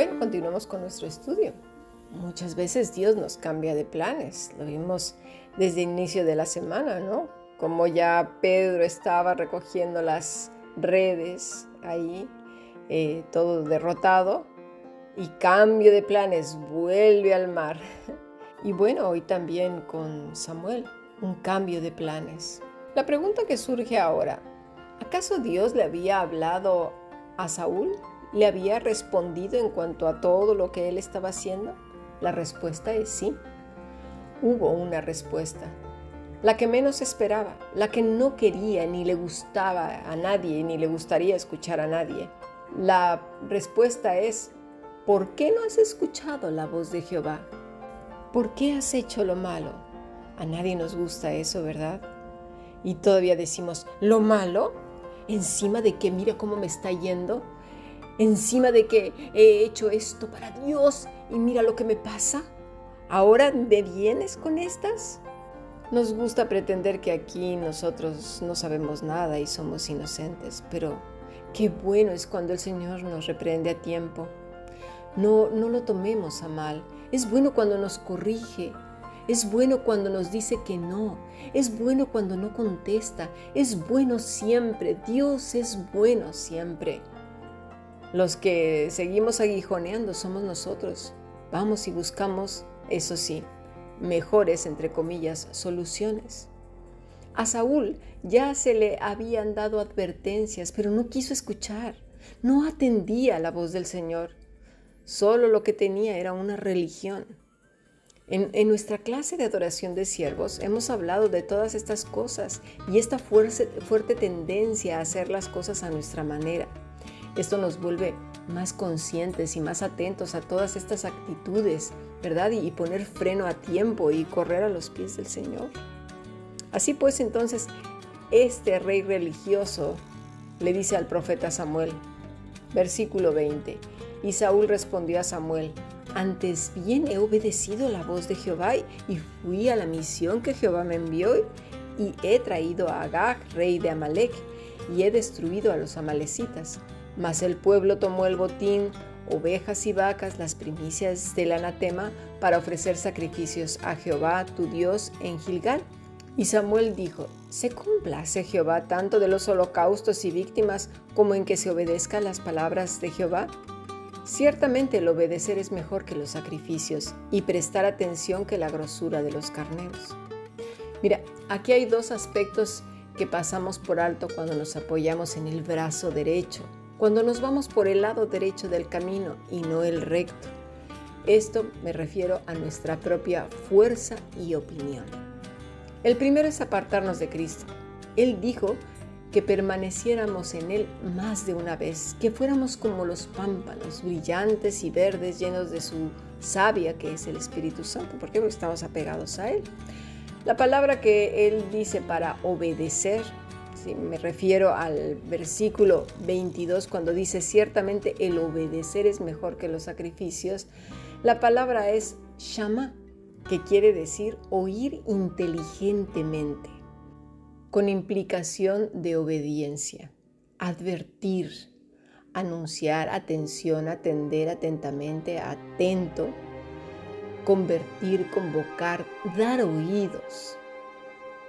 Bueno, continuamos con nuestro estudio. Muchas veces Dios nos cambia de planes. Lo vimos desde el inicio de la semana, ¿no? Como ya Pedro estaba recogiendo las redes ahí, eh, todo derrotado, y cambio de planes, vuelve al mar. Y bueno, hoy también con Samuel, un cambio de planes. La pregunta que surge ahora, ¿acaso Dios le había hablado a Saúl? ¿Le había respondido en cuanto a todo lo que él estaba haciendo? La respuesta es sí. Hubo una respuesta. La que menos esperaba, la que no quería ni le gustaba a nadie ni le gustaría escuchar a nadie. La respuesta es, ¿por qué no has escuchado la voz de Jehová? ¿Por qué has hecho lo malo? A nadie nos gusta eso, ¿verdad? Y todavía decimos, ¿lo malo? Encima de que mira cómo me está yendo, encima de que he hecho esto para Dios y mira lo que me pasa. ¿Ahora me vienes con estas? Nos gusta pretender que aquí nosotros no sabemos nada y somos inocentes, pero qué bueno es cuando el Señor nos reprende a tiempo. No, no lo tomemos a mal. Es bueno cuando nos corrige. Es bueno cuando nos dice que no. Es bueno cuando no contesta. Es bueno siempre. Dios es bueno siempre. Los que seguimos aguijoneando somos nosotros. Vamos y buscamos, eso sí, mejores, entre comillas, soluciones. A Saúl ya se le habían dado advertencias, pero no quiso escuchar, no atendía la voz del Señor. Solo lo que tenía era una religión. En, nuestra clase de adoración de siervos hemos hablado de todas estas cosas y esta fuerte tendencia a hacer las cosas a nuestra manera. Esto nos vuelve más conscientes y más atentos a todas estas actitudes, ¿verdad? Y, poner freno a tiempo y correr a los pies del Señor. Así pues, entonces, este rey religioso le dice al profeta Samuel, versículo 20, y Saúl respondió a Samuel, antes bien he obedecido la voz de Jehová y fui a la misión que Jehová me envió y he traído a Agag, rey de Amalek, y he destruido a los amalecitas. Mas el pueblo tomó el botín, ovejas y vacas, las primicias del anatema, para ofrecer sacrificios a Jehová, tu Dios, en Gilgal. Y Samuel dijo, ¿se complace Jehová tanto de los holocaustos y víctimas como en que se obedezca las palabras de Jehová? Ciertamente el obedecer es mejor que los sacrificios y prestar atención que la grosura de los carneros. Mira, aquí hay dos aspectos que pasamos por alto cuando nos apoyamos en el brazo derecho cuando nos vamos por el lado derecho del camino y no el recto. Esto me refiero a nuestra propia fuerza y opinión. El primero es apartarnos de Cristo. Él dijo que permaneciéramos en Él más de una vez, que fuéramos como los pámpanos, brillantes y verdes, llenos de su savia, que es el Espíritu Santo, porque estamos apegados a Él. La palabra que Él dice para obedecer me refiero al versículo 22 cuando dice ciertamente el obedecer es mejor que los sacrificios. La palabra es shama, que quiere decir oír inteligentemente, con implicación de obediencia, advertir, anunciar, atención, atender atentamente, atento, convertir, convocar, dar oídos,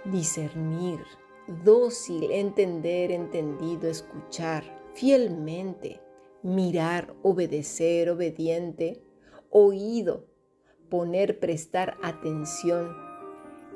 discernir dócil, entender, entendido, escuchar fielmente, mirar, obedecer, obediente, oído, poner, prestar atención.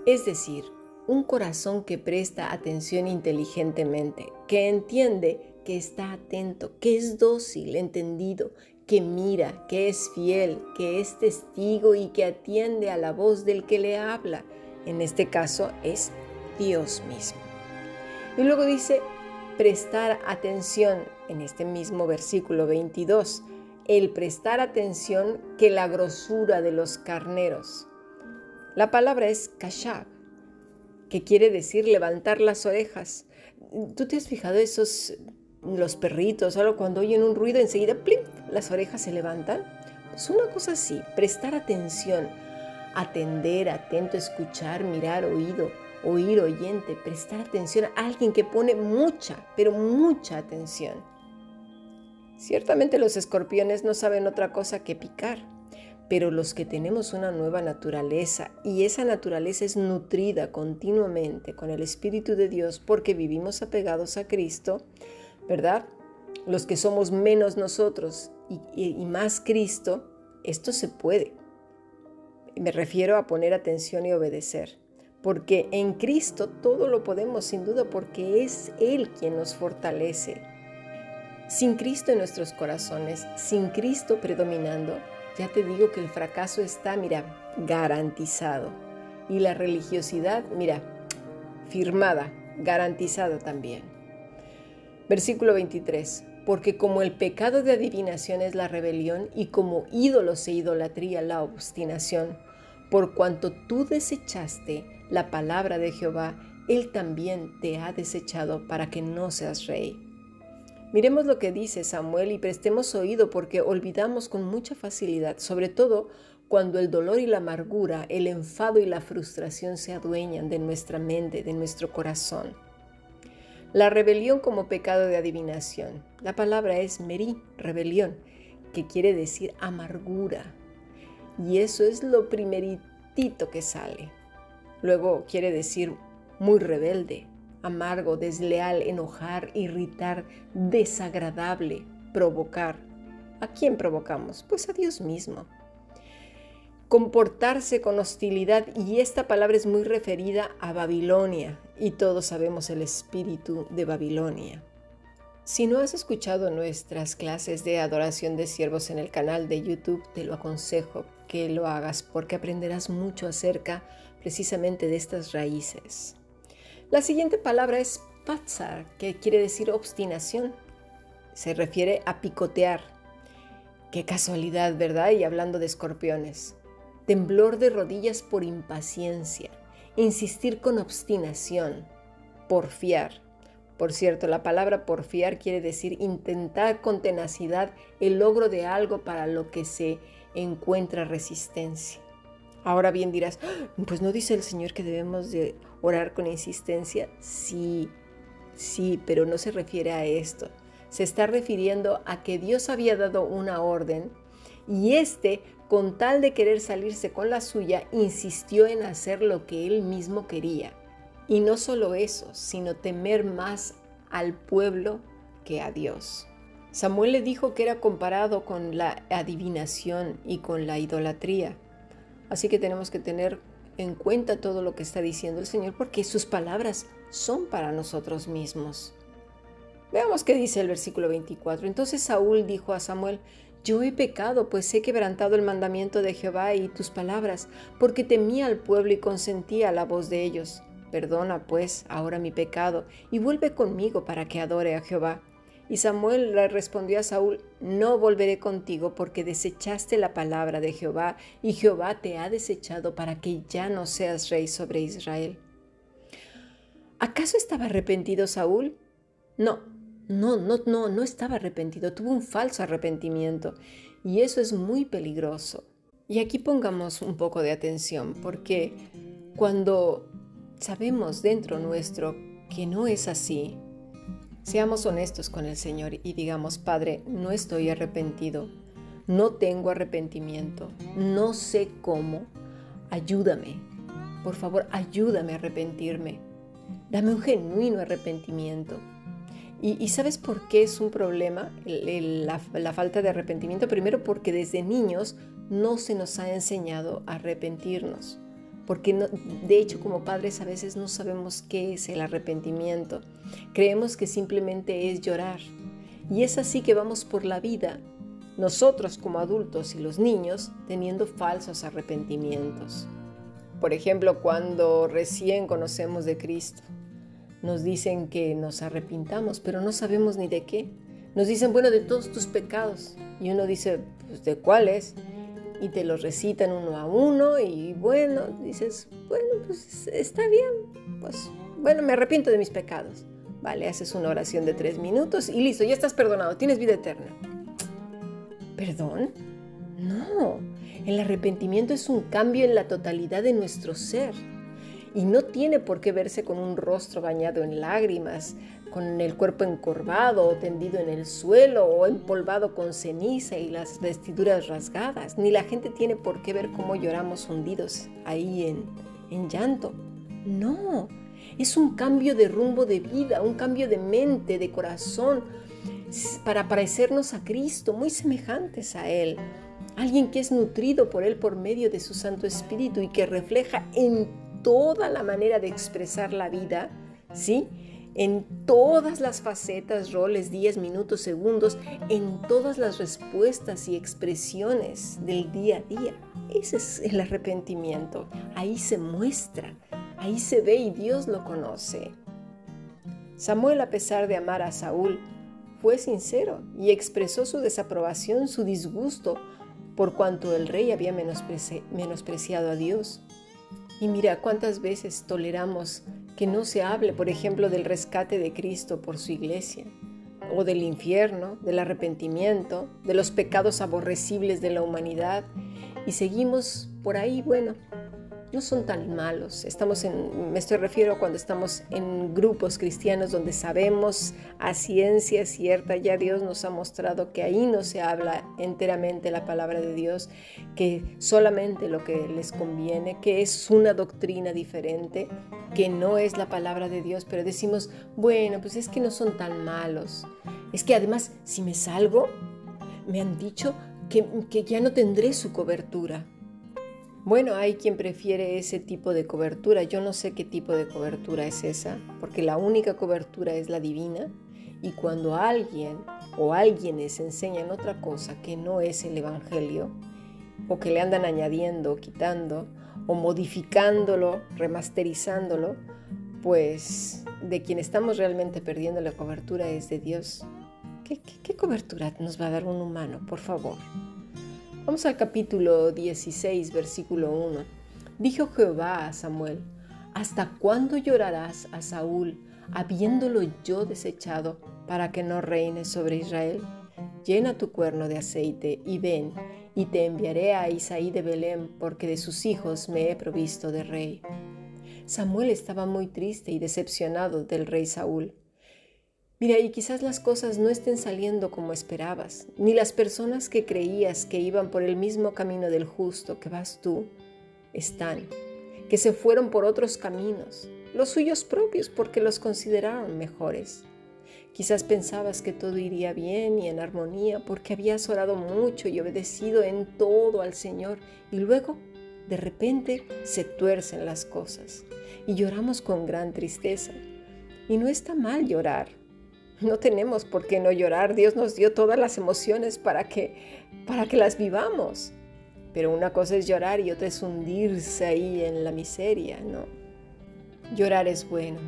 Es decir, un corazón que presta atención inteligentemente, que entiende, que está atento, que es dócil, entendido, que mira, que es fiel, que es testigo y que atiende a la voz del que le habla. En este caso es Dios mismo. Y luego dice, prestar atención en este mismo versículo 22, el prestar atención que la grosura de los carneros. La palabra es kashab, que quiere decir levantar las orejas. ¿Tú te has fijado esos, los perritos, algo cuando oyen un ruido enseguida, ¡plim!, las orejas se levantan? Pues una cosa así, prestar atención, atender, atento, escuchar, mirar, oído oír oyente, prestar atención a alguien que pone mucha, pero mucha atención. Ciertamente los escorpiones no saben otra cosa que picar, pero los que tenemos una nueva naturaleza y esa naturaleza es nutrida continuamente con el Espíritu de Dios porque vivimos apegados a Cristo, ¿verdad? Los que somos menos nosotros y, más Cristo, esto se puede. Me refiero a poner atención y obedecer, porque en Cristo todo lo podemos sin duda porque es Él quien nos fortalece. Sin Cristo en nuestros corazones, sin Cristo predominando, ya te digo que el fracaso está, mira, garantizado. Y la religiosidad, mira, firmada, garantizada también. Versículo 23. Porque como el pecado de adivinación es la rebelión y como ídolos e idolatría la obstinación, por cuanto tú desechaste la palabra de Jehová, Él también te ha desechado para que no seas rey. Miremos lo que dice Samuel y prestemos oído porque olvidamos con mucha facilidad, sobre todo cuando el dolor y la amargura, el enfado y la frustración se adueñan de nuestra mente, de nuestro corazón. La rebelión como pecado de adivinación. La palabra es merí, rebelión, que quiere decir amargura. Y eso es lo primeritito que sale. Luego quiere decir muy rebelde, amargo, desleal, enojar, irritar, desagradable, provocar. ¿A quién provocamos? Pues a Dios mismo. Comportarse con hostilidad, y esta palabra es muy referida a Babilonia, y todos sabemos el espíritu de Babilonia. Si no has escuchado nuestras clases de adoración de siervos en el canal de YouTube, te lo aconsejo que lo hagas porque aprenderás mucho acerca precisamente de estas raíces. La siguiente palabra es patzar, que quiere decir obstinación. Se refiere a picotear. Qué casualidad, ¿verdad? Y hablando de escorpiones. Temblor de rodillas por impaciencia. Insistir con obstinación. Porfiar. Por cierto, la palabra porfiar quiere decir intentar con tenacidad el logro de algo para lo que se encuentra resistencia. Ahora bien dirás, ah, pues no dice el Señor que debemos de orar con insistencia. Sí, sí, pero no se refiere a esto. Se está refiriendo a que Dios había dado una orden y éste, con tal de querer salirse con la suya, insistió en hacer lo que él mismo quería. Y no solo eso, sino temer más al pueblo que a Dios. Samuel le dijo que era comparado con la adivinación y con la idolatría. Así que tenemos que tener en cuenta todo lo que está diciendo el Señor porque sus palabras son para nosotros mismos. Veamos qué dice el versículo 24. Entonces Saúl dijo a Samuel, yo he pecado, pues he quebrantado el mandamiento de Jehová y tus palabras, porque temía al pueblo y consentía a la voz de ellos. Perdona, pues, ahora mi pecado, y vuelve conmigo para que adore a Jehová. Y Samuel le respondió a Saúl, no volveré contigo porque desechaste la palabra de Jehová y Jehová te ha desechado para que ya no seas rey sobre Israel. ¿Acaso estaba arrepentido Saúl? No, no, no, no, no estaba arrepentido, tuvo un falso arrepentimiento y eso es muy peligroso. Y aquí pongamos un poco de atención porque cuando sabemos dentro nuestro que no es así, Seamos honestos con el Señor y digamos, Padre, no estoy arrepentido, no tengo arrepentimiento, no sé cómo, ayúdame, por favor, ayúdame a arrepentirme, dame un genuino arrepentimiento. ¿Y, sabes por qué es un problema la falta de arrepentimiento? Primero porque desde niños no se nos ha enseñado a arrepentirnos porque de hecho como padres a veces no sabemos qué es el arrepentimiento. Creemos que simplemente es llorar. Y es así que vamos por la vida, nosotros como adultos y los niños, teniendo falsos arrepentimientos. Por ejemplo, cuando recién conocemos de Cristo, nos dicen que nos arrepintamos, pero no sabemos ni de qué. Nos dicen, bueno, de todos tus pecados. Y uno dice, pues, ¿de cuáles? y te los recitan uno a uno y bueno, dices, bueno, pues está bien, pues bueno, me arrepiento de mis pecados. Vale, haces una oración de tres minutos y listo, ya estás perdonado, tienes vida eterna. ¿Perdón? No, el arrepentimiento es un cambio en la totalidad de nuestro ser y no tiene por qué verse con un rostro bañado en lágrimas, con el cuerpo encorvado o tendido en el suelo o empolvado con ceniza y las vestiduras rasgadas, ni la gente tiene por qué ver cómo lloramos hundidos ahí en, en llanto. No, es un cambio de rumbo de vida, un cambio de mente, de corazón, para parecernos a Cristo, muy semejantes a Él. Alguien que es nutrido por Él por medio de su Santo Espíritu y que refleja en toda la manera de expresar la vida, ¿sí? En todas las facetas, roles, días, minutos, segundos, en todas las respuestas y expresiones del día a día. Ese es el arrepentimiento. Ahí se muestra, ahí se ve y Dios lo conoce. Samuel, a pesar de amar a Saúl, fue sincero y expresó su desaprobación, su disgusto, por cuanto el rey había menospreciado a Dios. Y mira cuántas veces toleramos que no se hable, por ejemplo, del rescate de Cristo por su iglesia, o del infierno, del arrepentimiento, de los pecados aborrecibles de la humanidad, y seguimos por ahí, bueno, no son tan malos. Estamos en, me estoy refiero cuando estamos en grupos cristianos donde sabemos a ciencia cierta, ya Dios nos ha mostrado que ahí no se habla enteramente la palabra de Dios, que solamente lo que les conviene, que es una doctrina diferente, que no es la palabra de Dios, pero decimos, bueno, pues es que no son tan malos. Es que además, si me salgo, me han dicho que, que ya no tendré su cobertura. Bueno, hay quien prefiere ese tipo de cobertura. Yo no sé qué tipo de cobertura es esa, porque la única cobertura es la divina. Y cuando alguien o alguienes enseñan otra cosa que no es el Evangelio, o que le andan añadiendo, quitando, o modificándolo, remasterizándolo, pues de quien estamos realmente perdiendo la cobertura es de Dios. ¿Qué, qué cobertura nos va a dar un humano, por favor? Vamos al capítulo 16, versículo 1. Dijo Jehová a Samuel, ¿hasta cuándo llorarás a Saúl, habiéndolo yo desechado, para que no reine sobre Israel? Llena tu cuerno de aceite y ven, y te enviaré a Isaí de Belén, porque de sus hijos me he provisto de rey. Samuel estaba muy triste y decepcionado del rey Saúl. Mira, y quizás las cosas no estén saliendo como esperabas, ni las personas que creías que iban por el mismo camino del justo que vas tú, están, que se fueron por otros caminos, los suyos propios porque los consideraron mejores. Quizás pensabas que todo iría bien y en armonía porque habías orado mucho y obedecido en todo al Señor y luego, de repente, se tuercen las cosas y lloramos con gran tristeza. Y no está mal llorar, no tenemos por qué no llorar. Dios nos dio todas las emociones para que, para que las vivamos. Pero una cosa es llorar y otra es hundirse ahí en la miseria, ¿no? Llorar es bueno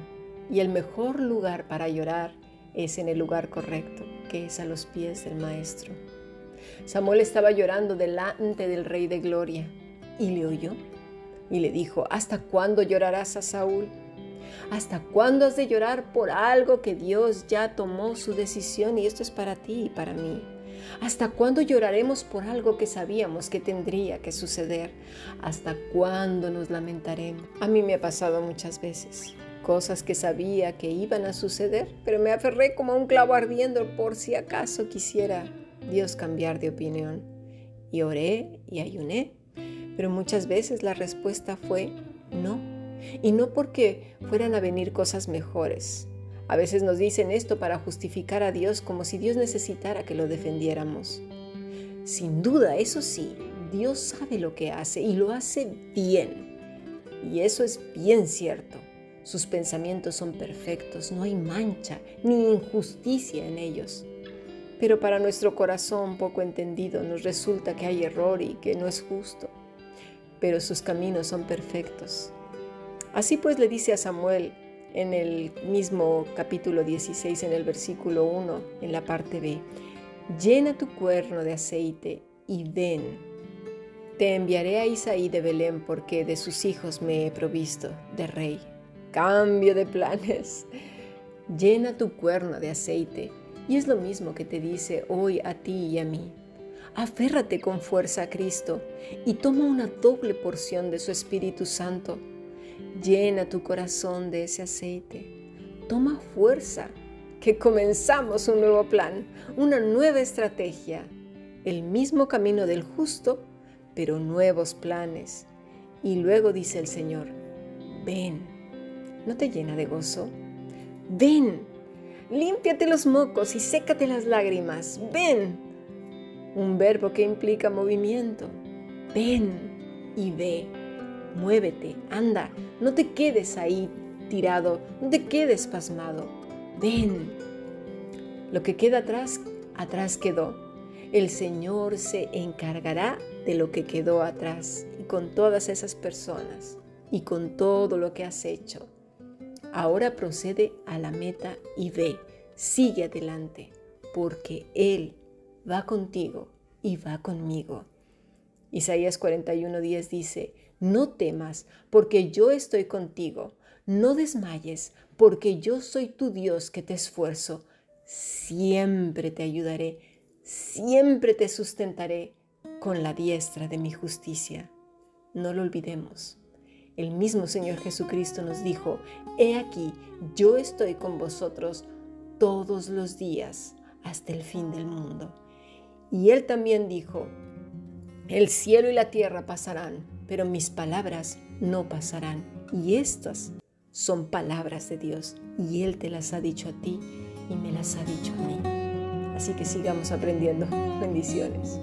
y el mejor lugar para llorar es en el lugar correcto, que es a los pies del Maestro. Samuel estaba llorando delante del Rey de Gloria y le oyó y le dijo, ¿hasta cuándo llorarás a Saúl? ¿Hasta cuándo has de llorar por algo que Dios ya tomó su decisión y esto es para ti y para mí? ¿Hasta cuándo lloraremos por algo que sabíamos que tendría que suceder? ¿Hasta cuándo nos lamentaremos? A mí me ha pasado muchas veces. Cosas que sabía que iban a suceder, pero me aferré como a un clavo ardiendo por si acaso quisiera Dios cambiar de opinión. Y oré y ayuné, pero muchas veces la respuesta fue no y no porque fueran a venir cosas mejores. A veces nos dicen esto para justificar a Dios como si Dios necesitara que lo defendiéramos. Sin duda, eso sí, Dios sabe lo que hace y lo hace bien. Y eso es bien cierto. Sus pensamientos son perfectos, no hay mancha ni injusticia en ellos. Pero para nuestro corazón poco entendido nos resulta que hay error y que no es justo. Pero sus caminos son perfectos Así pues le dice a Samuel en el mismo capítulo 16, en el versículo 1, en la parte B, llena tu cuerno de aceite y ven. Te enviaré a Isaí de Belén porque de sus hijos me he provisto de rey. Cambio de planes. Llena tu cuerno de aceite. Y es lo mismo que te dice hoy a ti y a mí. Aférrate con fuerza a Cristo y toma una doble porción de su Espíritu Santo Llena tu corazón de ese aceite. Toma fuerza que comenzamos un nuevo plan, una nueva estrategia, el mismo camino del justo, pero nuevos planes. Y luego dice el Señor, ven, ¿no te llena de gozo? Ven, límpiate los mocos y sécate las lágrimas, ven. Un verbo que implica movimiento. Ven y ve, muévete, anda, no te quedes ahí tirado, no te quedes pasmado. Ven. Lo que queda atrás, atrás quedó. El Señor se encargará de lo que quedó atrás y con todas esas personas y con todo lo que has hecho. Ahora procede a la meta y ve, sigue adelante, porque Él va contigo y va conmigo. Isaías 41:10 dice, no temas, porque yo estoy contigo. No desmayes, porque yo soy tu Dios que te esfuerzo. Siempre te ayudaré, siempre te sustentaré con la diestra de mi justicia. No lo olvidemos. El mismo Señor Jesucristo nos dijo, He aquí, yo estoy con vosotros todos los días hasta el fin del mundo. Y Él también dijo, El cielo y la tierra pasarán, pero mis palabras no pasarán. Y estas son palabras de Dios y Él te las ha dicho a ti y me las ha dicho a mí. Así que sigamos aprendiendo. Bendiciones.